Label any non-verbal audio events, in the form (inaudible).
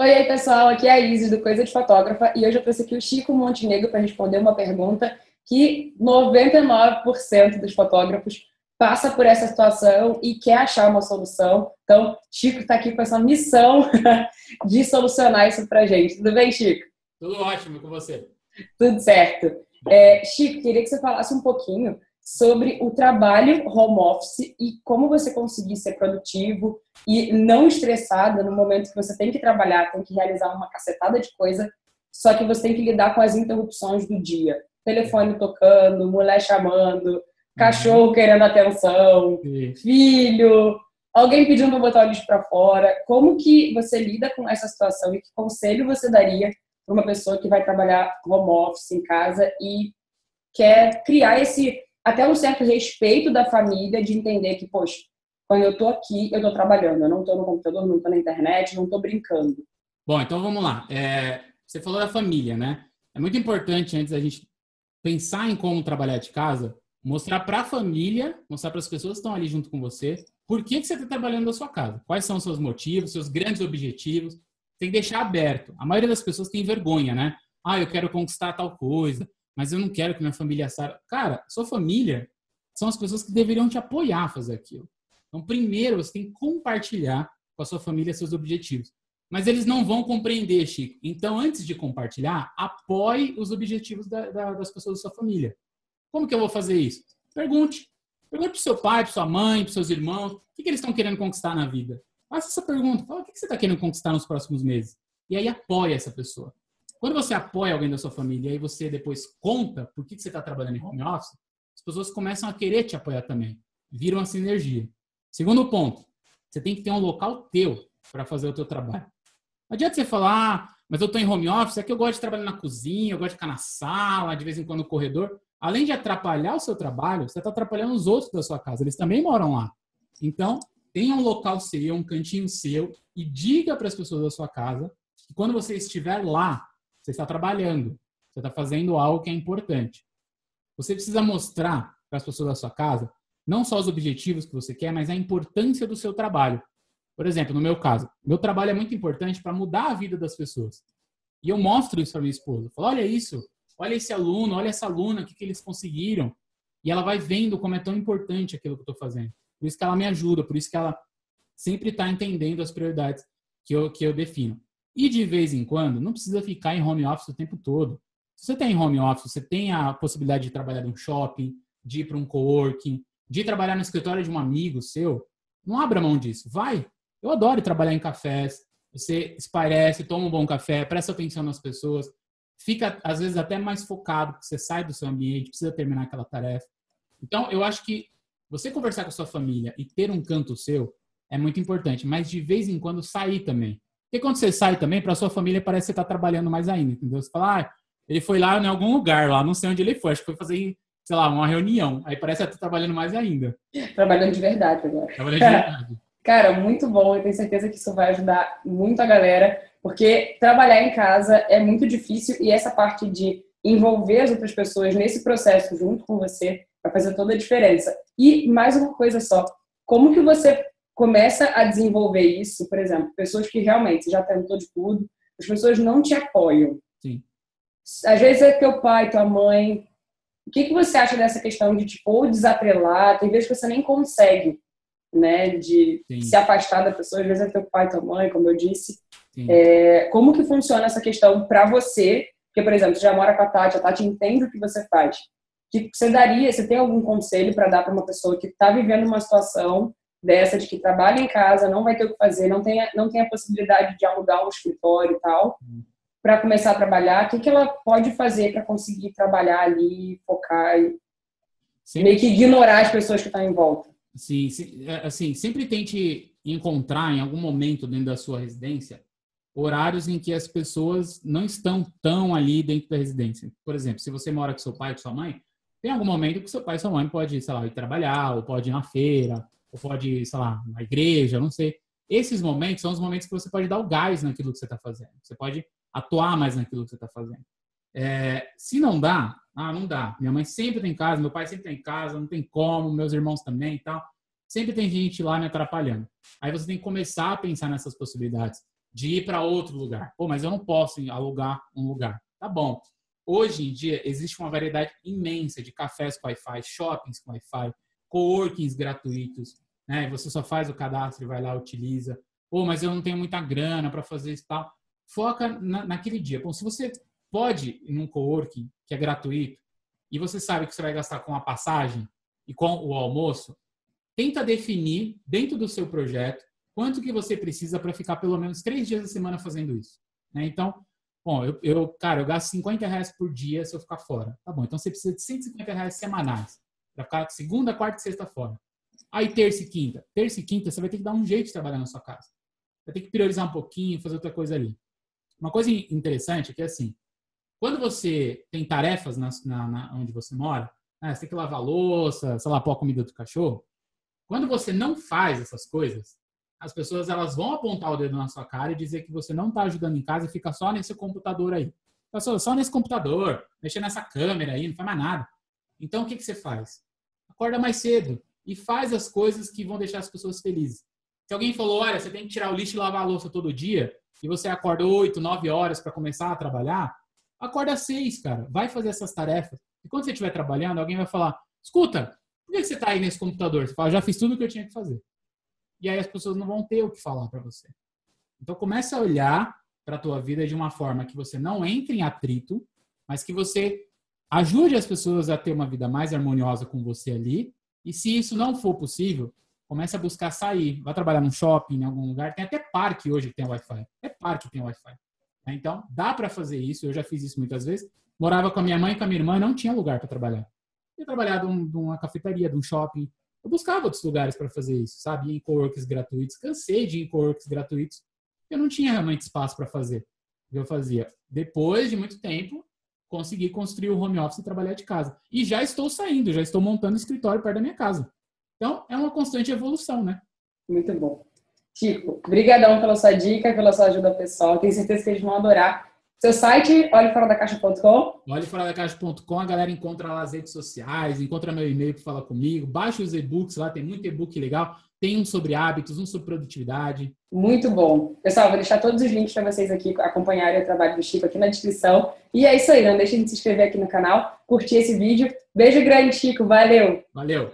Oi, aí, pessoal. Aqui é a Isis do Coisa de Fotógrafa e hoje eu trouxe aqui o Chico Montenegro para responder uma pergunta que 99% dos fotógrafos passa por essa situação e quer achar uma solução. Então, Chico está aqui com essa missão (laughs) de solucionar isso para gente. Tudo bem, Chico? Tudo ótimo com você. Tudo certo. É, Chico, queria que você falasse um pouquinho sobre o trabalho home office e como você conseguir ser produtivo e não estressada no momento que você tem que trabalhar, tem que realizar uma cacetada de coisa, só que você tem que lidar com as interrupções do dia. Telefone tocando, mulher chamando, cachorro uhum. querendo atenção, filho, alguém pedindo para botar o lixo para fora. Como que você lida com essa situação e que conselho você daria para uma pessoa que vai trabalhar home office em casa e quer criar esse até um certo respeito da família de entender que, poxa, quando eu tô aqui, eu tô trabalhando, eu não tô no computador, não tô na internet, não tô brincando. Bom, então vamos lá. É, você falou da família, né? É muito importante, antes da gente pensar em como trabalhar de casa, mostrar para a família, mostrar para as pessoas que estão ali junto com você, por que, que você está trabalhando da sua casa, quais são os seus motivos, seus grandes objetivos. Tem que deixar aberto. A maioria das pessoas tem vergonha, né? Ah, eu quero conquistar tal coisa mas eu não quero que minha família saiba. Cara, sua família são as pessoas que deveriam te apoiar a fazer aquilo. Então, primeiro, você tem que compartilhar com a sua família seus objetivos. Mas eles não vão compreender, Chico. Então, antes de compartilhar, apoie os objetivos da, da, das pessoas da sua família. Como que eu vou fazer isso? Pergunte. Pergunte para seu pai, para sua mãe, para seus irmãos, o que, que eles estão querendo conquistar na vida. Faça essa pergunta. Fala, o que, que você está querendo conquistar nos próximos meses? E aí apoie essa pessoa. Quando você apoia alguém da sua família e você depois conta por que você está trabalhando em home office, as pessoas começam a querer te apoiar também. Viram uma sinergia. Segundo ponto, você tem que ter um local teu para fazer o teu trabalho. Não adianta você falar, ah, mas eu estou em home office, é que eu gosto de trabalhar na cozinha, eu gosto de ficar na sala, de vez em quando no corredor. Além de atrapalhar o seu trabalho, você está atrapalhando os outros da sua casa. Eles também moram lá. Então, tenha um local seu, um cantinho seu e diga para as pessoas da sua casa que quando você estiver lá, você está trabalhando, você está fazendo algo que é importante. Você precisa mostrar para as pessoas da sua casa não só os objetivos que você quer, mas a importância do seu trabalho. Por exemplo, no meu caso, meu trabalho é muito importante para mudar a vida das pessoas. E eu mostro isso para minha esposa. Eu falo, olha isso, olha esse aluno, olha essa aluna, o que, que eles conseguiram. E ela vai vendo como é tão importante aquilo que eu estou fazendo. Por isso que ela me ajuda, por isso que ela sempre está entendendo as prioridades que eu, que eu defino. E de vez em quando, não precisa ficar em home office o tempo todo. Se você tem home office, você tem a possibilidade de trabalhar em um shopping, de ir para um coworking, de trabalhar no escritório de um amigo seu, não abra mão disso. Vai. Eu adoro trabalhar em cafés. Você esparece, toma um bom café, presta atenção nas pessoas, fica às vezes até mais focado, porque você sai do seu ambiente, precisa terminar aquela tarefa. Então, eu acho que você conversar com a sua família e ter um canto seu é muito importante, mas de vez em quando sair também. Porque quando você sai também, para sua família parece que você está trabalhando mais ainda, entendeu? Você fala, ah, ele foi lá em algum lugar, lá, não sei onde ele foi, acho que foi fazer, sei lá, uma reunião. Aí parece que está trabalhando mais ainda. Trabalhando de verdade agora. Trabalhando de verdade. (laughs) Cara, muito bom. Eu tenho certeza que isso vai ajudar muito a galera, porque trabalhar em casa é muito difícil e essa parte de envolver as outras pessoas nesse processo junto com você vai fazer toda a diferença. E mais uma coisa só, como que você começa a desenvolver isso, por exemplo, pessoas que realmente já tentou de tudo, as pessoas não te apoiam. Sim. Às vezes é teu pai, tua mãe. O que, que você acha dessa questão de, tipo, ou desatrelar? Tem vezes que você nem consegue, né, de Sim. se afastar da pessoa. Às vezes é teu pai, tua mãe, como eu disse. É, como que funciona essa questão para você? Porque, por exemplo, você já mora com a Tati, a Tati entende o que você faz. O que você daria, você tem algum conselho para dar para uma pessoa que está vivendo uma situação dessa de que trabalha em casa, não vai ter o que fazer, não tem, não tem a possibilidade de alugar um escritório e tal, para começar a trabalhar, o que, que ela pode fazer para conseguir trabalhar ali, focar e sempre, meio que ignorar as pessoas que estão em volta? Sim, é, assim, sempre tente encontrar em algum momento dentro da sua residência horários em que as pessoas não estão tão ali dentro da residência. Por exemplo, se você mora com seu pai com sua mãe, tem algum momento que seu pai e sua mãe pode, sei lá, ir trabalhar, ou pode ir na feira, ou pode, sei lá, na igreja, não sei. Esses momentos são os momentos que você pode dar o gás naquilo que você está fazendo. Você pode atuar mais naquilo que você está fazendo. É, se não dá, ah, não dá. Minha mãe sempre tem casa, meu pai sempre tem casa, não tem como, meus irmãos também e tal. Sempre tem gente lá me atrapalhando. Aí você tem que começar a pensar nessas possibilidades de ir para outro lugar. Pô, mas eu não posso alugar um lugar. Tá bom. Hoje em dia existe uma variedade imensa de cafés com Wi-Fi, shoppings com Wi-Fi, coworkings gratuitos, né? Você só faz o cadastro e vai lá utiliza. Pô, mas eu não tenho muita grana para fazer isso tal. Foca na, naquele dia. Bom, se você pode ir num coworking que é gratuito e você sabe que você vai gastar com a passagem e com o almoço, tenta definir dentro do seu projeto quanto que você precisa para ficar pelo menos três dias da semana fazendo isso. Né? Então, Bom, eu, eu, cara, eu gasto 50 reais por dia se eu ficar fora. Tá bom, então você precisa de 150 reais semanais para ficar segunda, quarta e sexta fora. Aí terça e quinta. Terça e quinta você vai ter que dar um jeito de trabalhar na sua casa. Vai ter que priorizar um pouquinho, fazer outra coisa ali. Uma coisa interessante é que assim, quando você tem tarefas na, na, na onde você mora, né, você tem que lavar louça, sei lá, pôr a comida do cachorro. Quando você não faz essas coisas, as pessoas elas vão apontar o dedo na sua cara e dizer que você não está ajudando em casa e fica só nesse computador aí. Tá só, só nesse computador, mexendo nessa câmera aí, não faz mais nada. Então, o que, que você faz? Acorda mais cedo e faz as coisas que vão deixar as pessoas felizes. Se alguém falou, olha, você tem que tirar o lixo e lavar a louça todo dia, e você acorda 8, 9 horas para começar a trabalhar, acorda 6, cara. Vai fazer essas tarefas. E quando você estiver trabalhando, alguém vai falar, escuta, por que você está aí nesse computador? Você fala, já fiz tudo o que eu tinha que fazer e aí as pessoas não vão ter o que falar para você. Então comece a olhar para a tua vida de uma forma que você não entre em atrito, mas que você ajude as pessoas a ter uma vida mais harmoniosa com você ali. E se isso não for possível, comece a buscar sair. Vai trabalhar num shopping, em algum lugar. Tem até parque hoje que tem Wi-Fi. É parque que tem Wi-Fi. Então, dá para fazer isso. Eu já fiz isso muitas vezes. Morava com a minha mãe e com a minha irmã e não tinha lugar para trabalhar. Eu trabalhava numa cafeteria, de um shopping, eu buscava outros lugares para fazer isso, sabe? Em coworks gratuitos. Cansei de ir em coworks gratuitos. Eu não tinha realmente espaço para fazer. Eu fazia. Depois de muito tempo, consegui construir o home office e trabalhar de casa. E já estou saindo, já estou montando escritório perto da minha casa. Então, é uma constante evolução, né? Muito bom. Chico, brigadão pela sua dica, pela sua ajuda pessoal. Tenho certeza que eles vão adorar seu site, olheforadacaixa.com. Olheforadacaixa.com, a galera encontra lá as redes sociais, encontra meu e-mail para falar comigo, baixa os e-books lá, tem muito e-book legal. Tem um sobre hábitos, um sobre produtividade. Muito bom. Pessoal, vou deixar todos os links para vocês aqui acompanharem o trabalho do Chico aqui na descrição. E é isso aí, não deixem de se inscrever aqui no canal, curtir esse vídeo. Beijo grande, Chico. Valeu! Valeu!